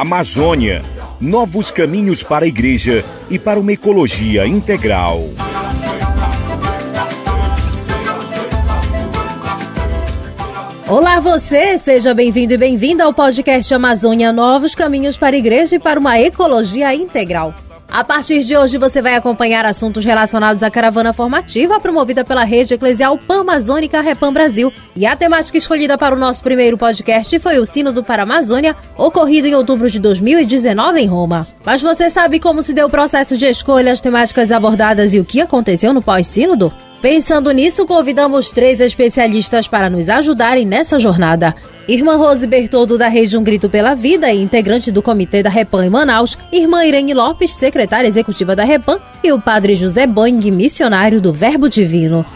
Amazônia. Novos caminhos para a igreja e para uma ecologia integral. Olá você, seja bem-vindo e bem-vinda ao podcast Amazônia Novos Caminhos para a Igreja e para uma Ecologia Integral. A partir de hoje você vai acompanhar assuntos relacionados à caravana formativa promovida pela rede eclesial Pan-Amazônica Repam Brasil. E a temática escolhida para o nosso primeiro podcast foi o Sínodo para a Amazônia, ocorrido em outubro de 2019 em Roma. Mas você sabe como se deu o processo de escolha, as temáticas abordadas e o que aconteceu no pós-sínodo? Pensando nisso, convidamos três especialistas para nos ajudarem nessa jornada. Irmã Rose Bertoldo, da Rede Um Grito pela Vida e integrante do Comitê da Repam em Manaus, Irmã Irene Lopes, secretária executiva da Repam, e o Padre José Boing, missionário do Verbo Divino.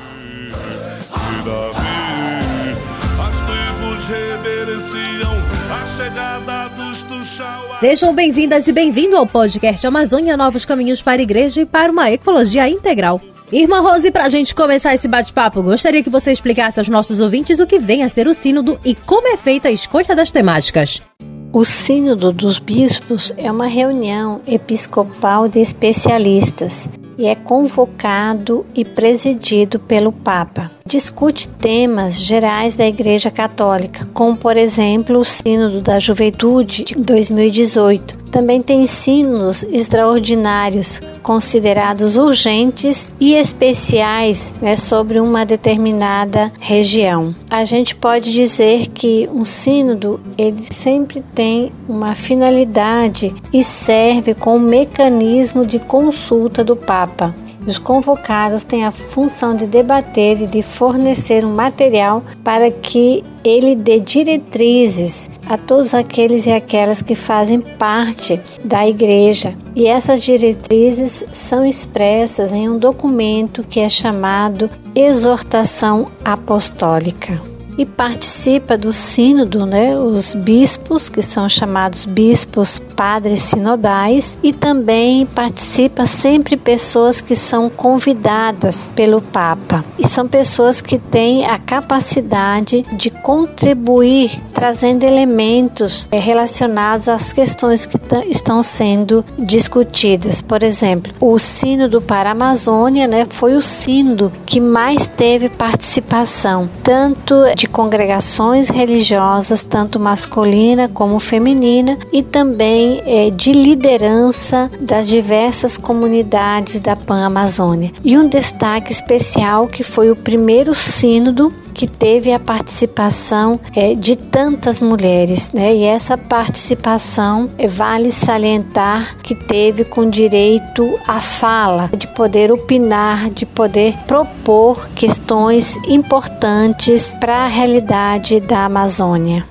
Sejam bem-vindas e bem-vindo ao podcast Amazônia Novos Caminhos para a Igreja e para uma Ecologia Integral. Irmã Rose, para a gente começar esse bate-papo, gostaria que você explicasse aos nossos ouvintes o que vem a ser o Sínodo e como é feita a escolha das temáticas. O Sínodo dos Bispos é uma reunião episcopal de especialistas e é convocado e presidido pelo Papa. Discute temas gerais da Igreja Católica, como por exemplo o Sínodo da Juventude de 2018, também tem ensinos extraordinários, considerados urgentes e especiais né, sobre uma determinada região. A gente pode dizer que um sínodo ele sempre tem uma finalidade e serve como mecanismo de consulta do Papa. Os convocados têm a função de debater e de fornecer um material para que ele dê diretrizes a todos aqueles e aquelas que fazem parte da igreja. E essas diretrizes são expressas em um documento que é chamado Exortação Apostólica e participa do sínodo, né, os bispos, que são chamados bispos padres sinodais, e também participa sempre pessoas que são convidadas pelo Papa. E são pessoas que têm a capacidade de contribuir trazendo elementos eh, relacionados às questões que estão sendo discutidas. Por exemplo, o sínodo para a Amazônia, né, foi o sínodo que mais teve participação, tanto de congregações religiosas, tanto masculina como feminina, e também é, de liderança das diversas comunidades da Pan-Amazônia. E um destaque especial que foi o primeiro sínodo que teve a participação é, de tantas mulheres, né? E essa participação é, vale salientar que teve com direito à fala, de poder opinar, de poder propor questões importantes para a realidade da Amazônia.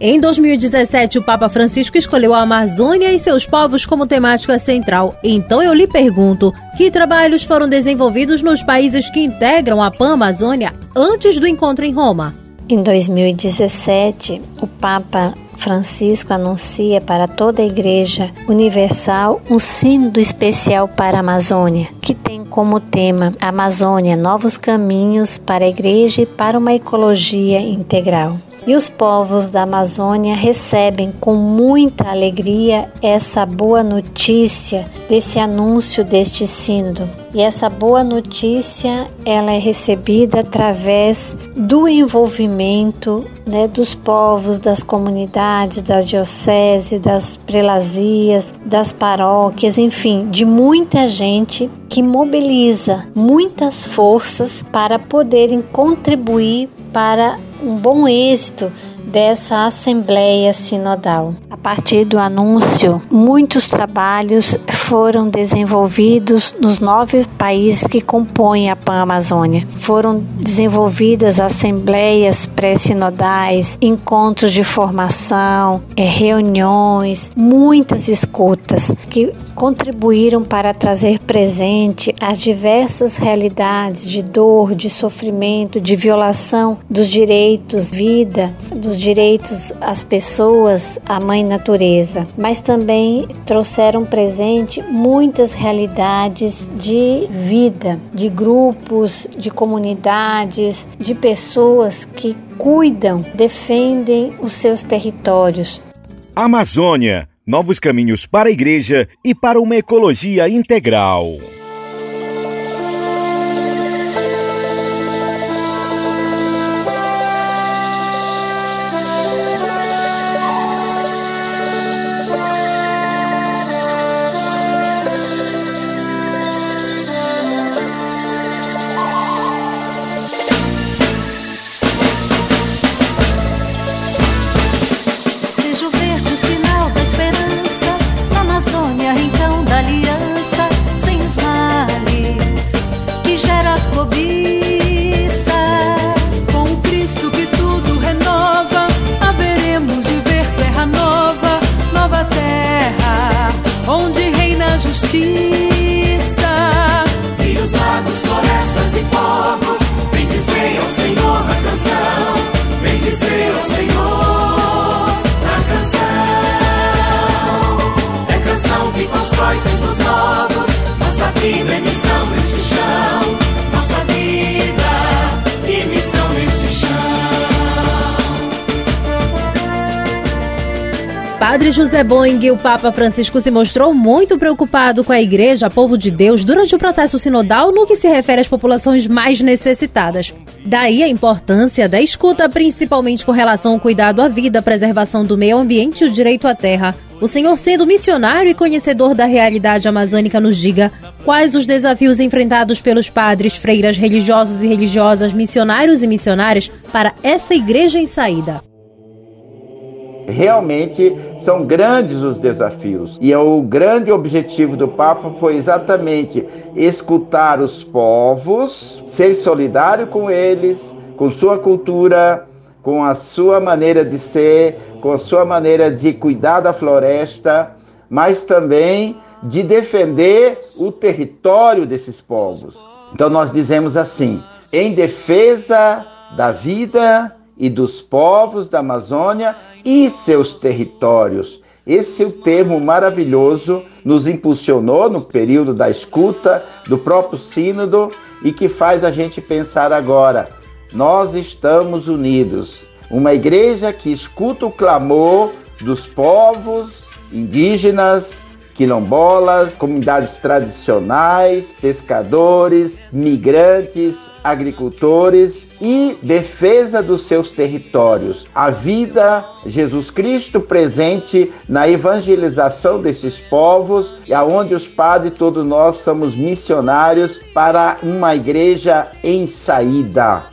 Em 2017, o Papa Francisco escolheu a Amazônia e seus povos como temática central. Então eu lhe pergunto: que trabalhos foram desenvolvidos nos países que integram a Pan-Amazônia antes do encontro em Roma? Em 2017, o Papa Francisco anuncia para toda a Igreja Universal um sínodo especial para a Amazônia, que tem como tema Amazônia, novos caminhos para a Igreja e para uma ecologia integral. E os povos da Amazônia recebem com muita alegria essa boa notícia desse anúncio deste sínodo. E essa boa notícia ela é recebida através do envolvimento né, dos povos, das comunidades, das dioceses, das prelazias, das paróquias, enfim, de muita gente que mobiliza muitas forças para poderem contribuir para um bom êxito dessa Assembleia Sinodal. A partir do anúncio, muitos trabalhos foram desenvolvidos nos nove países que compõem a Pan-Amazônia. Foram desenvolvidas assembleias pré-sinodais, encontros de formação, eh, reuniões, muitas escutas que contribuíram para trazer presente as diversas realidades de dor, de sofrimento, de violação dos direitos vida, dos direitos às pessoas, à mãe natureza, mas também trouxeram presente muitas realidades de vida, de grupos, de comunidades, de pessoas que cuidam, defendem os seus territórios. Amazônia, Novos caminhos para a igreja e para uma ecologia integral. José Boing, o Papa Francisco se mostrou muito preocupado com a Igreja, povo de Deus, durante o processo sinodal no que se refere às populações mais necessitadas. Daí a importância da escuta, principalmente com relação ao cuidado à vida, preservação do meio ambiente e o direito à terra. O senhor, sendo missionário e conhecedor da realidade amazônica, nos diga quais os desafios enfrentados pelos padres, freiras, religiosos e religiosas, missionários e missionárias para essa igreja em saída. Realmente são grandes os desafios. E o grande objetivo do Papa foi exatamente escutar os povos, ser solidário com eles, com sua cultura, com a sua maneira de ser, com a sua maneira de cuidar da floresta, mas também de defender o território desses povos. Então nós dizemos assim: em defesa da vida e dos povos da Amazônia e seus territórios. Esse é o termo maravilhoso nos impulsionou no período da escuta do próprio Sínodo e que faz a gente pensar agora. Nós estamos unidos. Uma igreja que escuta o clamor dos povos indígenas, quilombolas, comunidades tradicionais, pescadores, migrantes, agricultores e defesa dos seus territórios. A vida, Jesus Cristo presente na evangelização desses povos, aonde os padres, todos nós somos missionários para uma igreja em saída.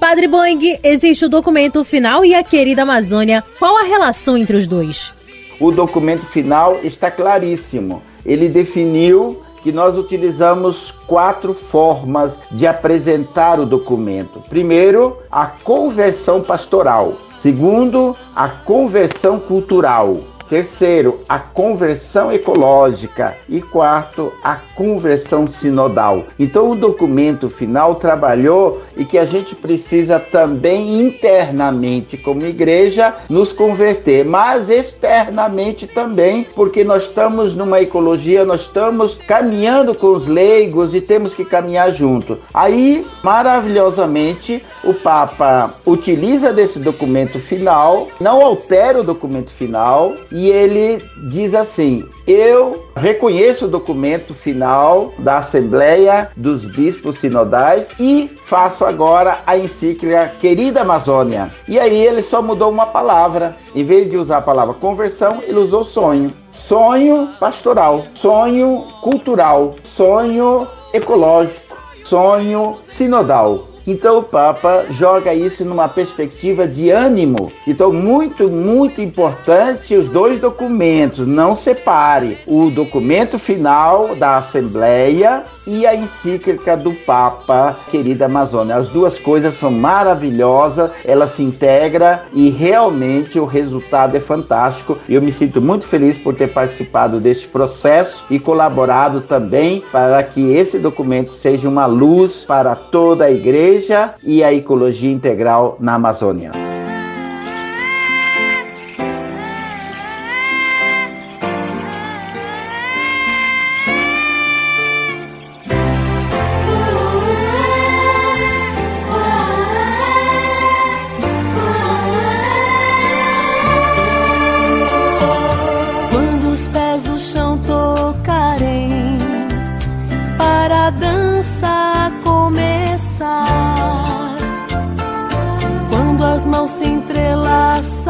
Padre Boing, existe o documento final e a querida Amazônia. Qual a relação entre os dois? O documento final está claríssimo. Ele definiu que nós utilizamos quatro formas de apresentar o documento. Primeiro, a conversão pastoral. Segundo, a conversão cultural. Terceiro, a conversão ecológica. E quarto, a conversão sinodal. Então, o documento final trabalhou e que a gente precisa também internamente, como igreja, nos converter, mas externamente também, porque nós estamos numa ecologia, nós estamos caminhando com os leigos e temos que caminhar junto. Aí, maravilhosamente, o Papa utiliza desse documento final, não altera o documento final e ele diz assim: Eu reconheço o documento final da Assembleia dos Bispos Sinodais e faço agora a encíclica Querida Amazônia. E aí ele só mudou uma palavra. Em vez de usar a palavra conversão, ele usou sonho. Sonho pastoral, sonho cultural, sonho ecológico, sonho sinodal. Então o Papa joga isso numa perspectiva de ânimo. Então, muito, muito importante os dois documentos. Não separe o documento final da Assembleia e a encíclica do Papa, querida Amazônia. As duas coisas são maravilhosas, elas se integram e realmente o resultado é fantástico. Eu me sinto muito feliz por ter participado desse processo e colaborado também para que esse documento seja uma luz para toda a igreja e a ecologia integral na Amazônia.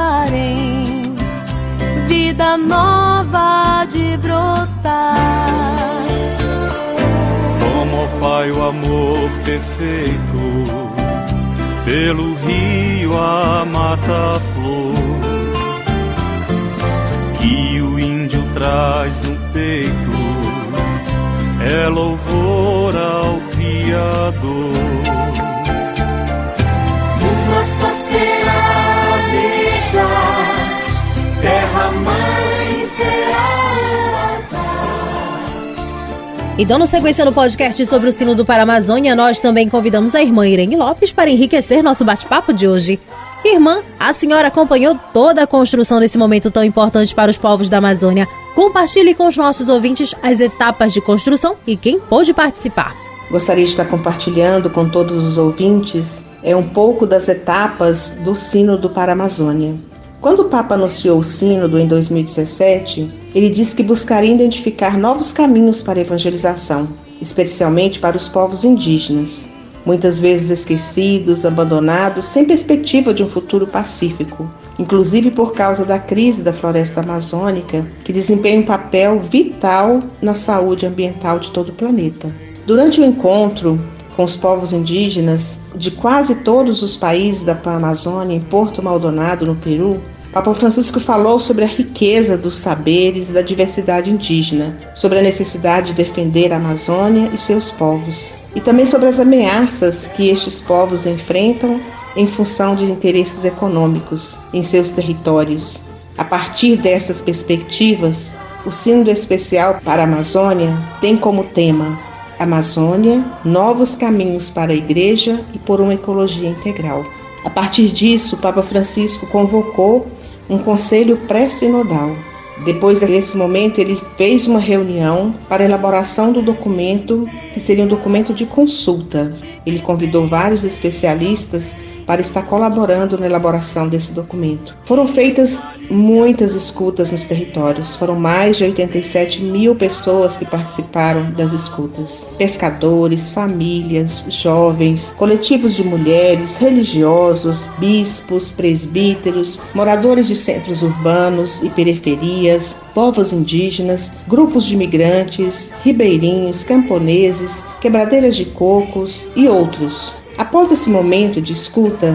Entrelaçarem, vida nova de brotar. Como, Pai, o amor perfeito, pelo rio a mata flor que o índio traz no peito é louvor ao Criador. E dando sequência no podcast sobre o sino do Paramazônia, nós também convidamos a irmã Irene Lopes para enriquecer nosso bate-papo de hoje. Irmã, a senhora acompanhou toda a construção desse momento tão importante para os povos da Amazônia. Compartilhe com os nossos ouvintes as etapas de construção e quem pôde participar. Gostaria de estar compartilhando com todos os ouvintes é um pouco das etapas do Sínodo para a Amazônia. Quando o Papa anunciou o Sínodo em 2017, ele disse que buscaria identificar novos caminhos para a evangelização, especialmente para os povos indígenas muitas vezes esquecidos, abandonados, sem perspectiva de um futuro pacífico, inclusive por causa da crise da floresta amazônica, que desempenha um papel vital na saúde ambiental de todo o planeta. Durante o encontro com os povos indígenas de quase todos os países da Amazônia, em Porto Maldonado, no Peru, Papa Francisco falou sobre a riqueza dos saberes da diversidade indígena, sobre a necessidade de defender a Amazônia e seus povos, e também sobre as ameaças que estes povos enfrentam em função de interesses econômicos em seus territórios. A partir dessas perspectivas, o Sínodo Especial para a Amazônia tem como tema Amazônia, novos caminhos para a Igreja e por uma ecologia integral. A partir disso, o Papa Francisco convocou um conselho pré-sinodal depois desse momento, ele fez uma reunião para a elaboração do documento, que seria um documento de consulta. Ele convidou vários especialistas para estar colaborando na elaboração desse documento. Foram feitas muitas escutas nos territórios, foram mais de 87 mil pessoas que participaram das escutas: pescadores, famílias, jovens, coletivos de mulheres, religiosos, bispos, presbíteros, moradores de centros urbanos e periferias, povos indígenas, grupos de imigrantes, ribeirinhos, camponeses, quebradeiras de cocos e outros. Após esse momento de escuta,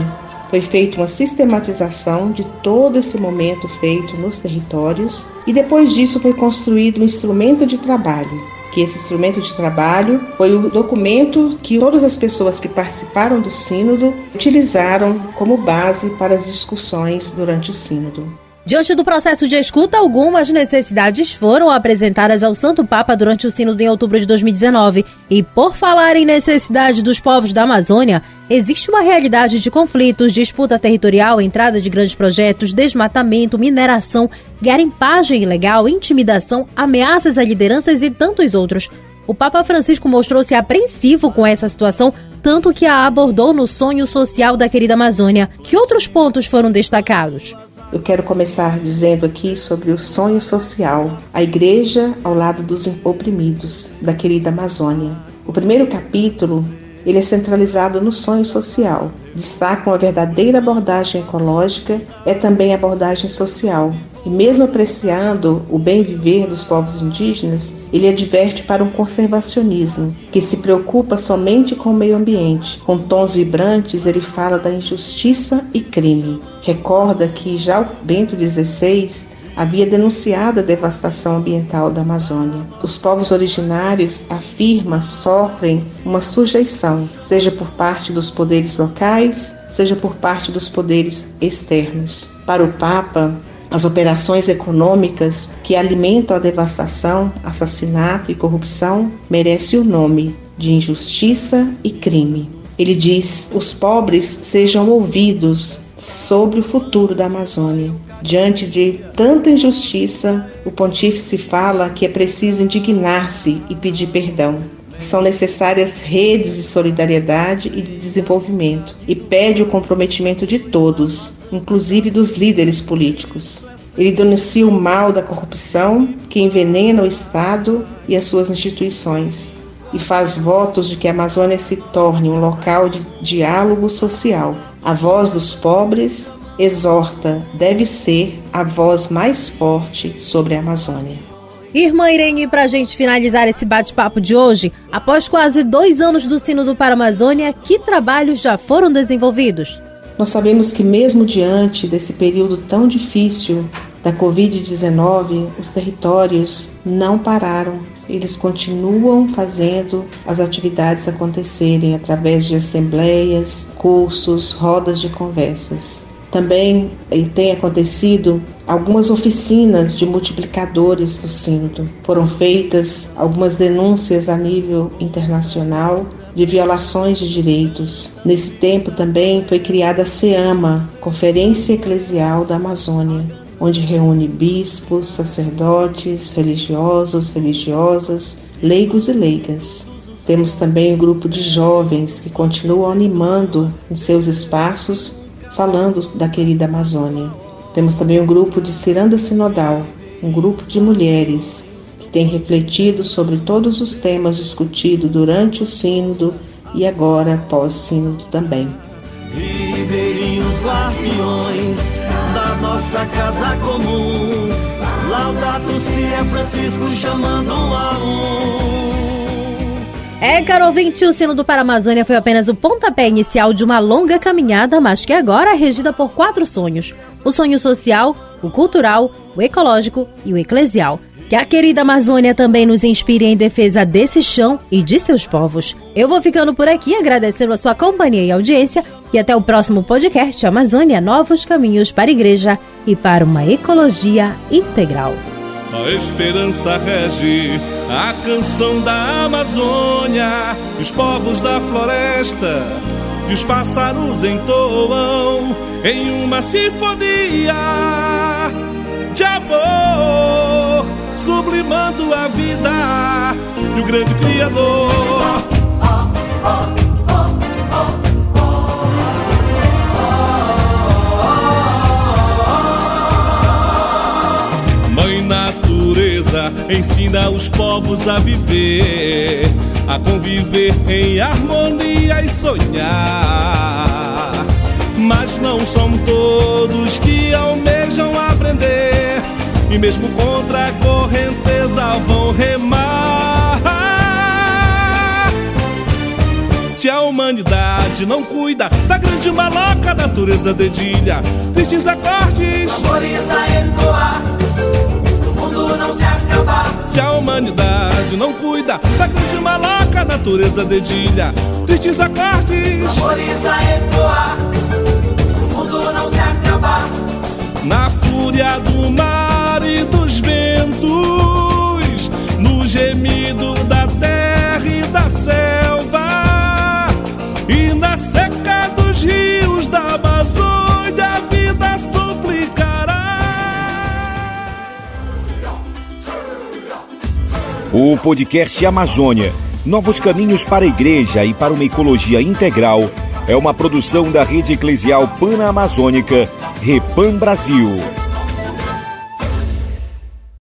foi feita uma sistematização de todo esse momento feito nos territórios e depois disso foi construído um instrumento de trabalho. Que esse instrumento de trabalho foi o documento que todas as pessoas que participaram do Sínodo utilizaram como base para as discussões durante o Sínodo. Diante do processo de escuta, algumas necessidades foram apresentadas ao Santo Papa durante o Sínodo em outubro de 2019. E por falar em necessidade dos povos da Amazônia, existe uma realidade de conflitos, disputa territorial, entrada de grandes projetos, desmatamento, mineração, garimpagem ilegal, intimidação, ameaças a lideranças e tantos outros. O Papa Francisco mostrou-se apreensivo com essa situação, tanto que a abordou no sonho social da querida Amazônia. Que outros pontos foram destacados? Eu quero começar dizendo aqui sobre o sonho social, a igreja ao lado dos oprimidos, da querida Amazônia. O primeiro capítulo ele é centralizado no sonho social. Destacam a verdadeira abordagem ecológica, é também abordagem social. E mesmo apreciando o bem viver dos povos indígenas, ele adverte para um conservacionismo que se preocupa somente com o meio ambiente. Com tons vibrantes, ele fala da injustiça e crime. Recorda que já o Bento XVI havia denunciado a devastação ambiental da Amazônia. Os povos originários, afirma, sofrem uma sujeição, seja por parte dos poderes locais, seja por parte dos poderes externos. Para o Papa, as operações econômicas que alimentam a devastação, assassinato e corrupção merecem o nome de injustiça e crime. Ele diz: os pobres sejam ouvidos sobre o futuro da Amazônia. Diante de tanta injustiça, o pontífice fala que é preciso indignar-se e pedir perdão. São necessárias redes de solidariedade e de desenvolvimento e pede o comprometimento de todos, inclusive dos líderes políticos. Ele denuncia o mal da corrupção que envenena o Estado e as suas instituições. e faz votos de que a Amazônia se torne um local de diálogo social. A voz dos pobres exorta, deve ser a voz mais forte sobre a Amazônia. Irmã Irene, para a gente finalizar esse bate-papo de hoje, após quase dois anos do Sino do Paramazônia, que trabalhos já foram desenvolvidos? Nós sabemos que, mesmo diante desse período tão difícil da Covid-19, os territórios não pararam. Eles continuam fazendo as atividades acontecerem através de assembleias, cursos, rodas de conversas. Também tem acontecido algumas oficinas de multiplicadores do sínodo. Foram feitas algumas denúncias a nível internacional de violações de direitos. Nesse tempo também foi criada a SEAMA, Conferência Eclesial da Amazônia, onde reúne bispos, sacerdotes, religiosos, religiosas, leigos e leigas. Temos também um grupo de jovens que continuam animando em seus espaços falando da querida Amazônia. Temos também um grupo de ciranda sinodal, um grupo de mulheres que tem refletido sobre todos os temas discutidos durante o sínodo e agora pós-sínodo também. Ribeirinhos guardiões da nossa casa comum, Laudato si é Francisco chamando a um. É, caro ouvinte, o Sino do Paramazônia foi apenas o pontapé inicial de uma longa caminhada, mas que agora é regida por quatro sonhos: o sonho social, o cultural, o ecológico e o eclesial. Que a querida Amazônia também nos inspire em defesa desse chão e de seus povos. Eu vou ficando por aqui, agradecendo a sua companhia e audiência, e até o próximo podcast Amazônia Novos Caminhos para a Igreja e para uma Ecologia Integral. A esperança rege a canção da Amazônia, os povos da floresta e os pássaros entoam em uma sinfonia de amor, sublimando a vida e o grande Criador. Ensina os povos a viver, a conviver em harmonia e sonhar. Mas não são todos que almejam aprender, e mesmo contra a correnteza vão remar. Se a humanidade não cuida da grande maloca, a natureza dedilha tristes acordes. Ecoar, o mundo não se a humanidade não cuida da grande maloca, a natureza dedilha. Tristes acordes. Tamboriza ecoar, O podcast Amazônia, Novos Caminhos para a Igreja e para uma Ecologia Integral, é uma produção da Rede Eclesial Pan-Amazônica, Repam Brasil.